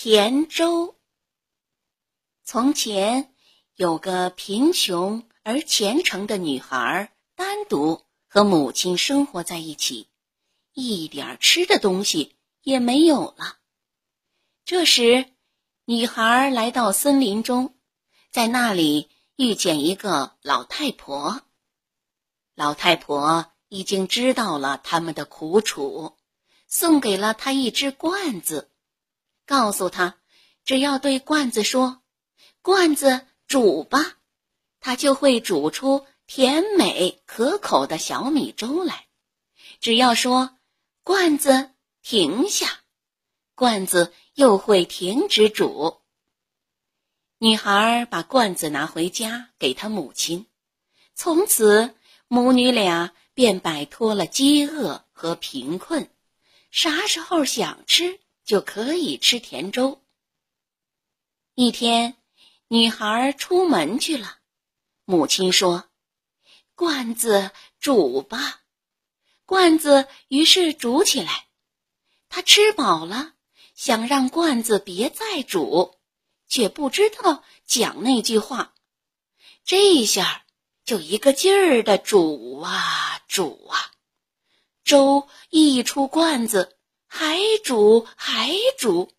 田粥。从前有个贫穷而虔诚的女孩，单独和母亲生活在一起，一点吃的东西也没有了。这时，女孩来到森林中，在那里遇见一个老太婆。老太婆已经知道了他们的苦楚，送给了她一只罐子。告诉他，只要对罐子说：“罐子煮吧”，它就会煮出甜美可口的小米粥来。只要说“罐子停下”，罐子又会停止煮。女孩把罐子拿回家给她母亲，从此母女俩便摆脱了饥饿和贫困，啥时候想吃。就可以吃甜粥。一天，女孩出门去了，母亲说：“罐子煮吧。”罐子于是煮起来。她吃饱了，想让罐子别再煮，却不知道讲那句话。这下就一个劲儿的煮啊煮啊，粥一出罐子。还煮还煮，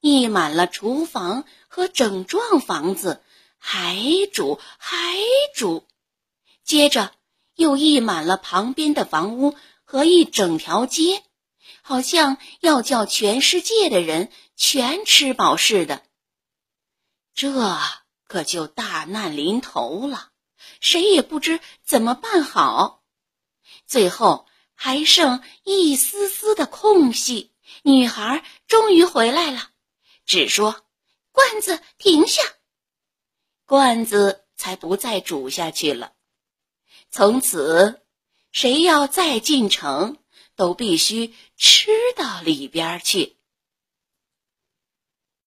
溢满了厨房和整幢房子，还煮还煮，接着又溢满了旁边的房屋和一整条街，好像要叫全世界的人全吃饱似的。这可就大难临头了，谁也不知怎么办好。最后。还剩一丝丝的空隙，女孩终于回来了，只说：“罐子停下。”罐子才不再煮下去了。从此，谁要再进城，都必须吃到里边去。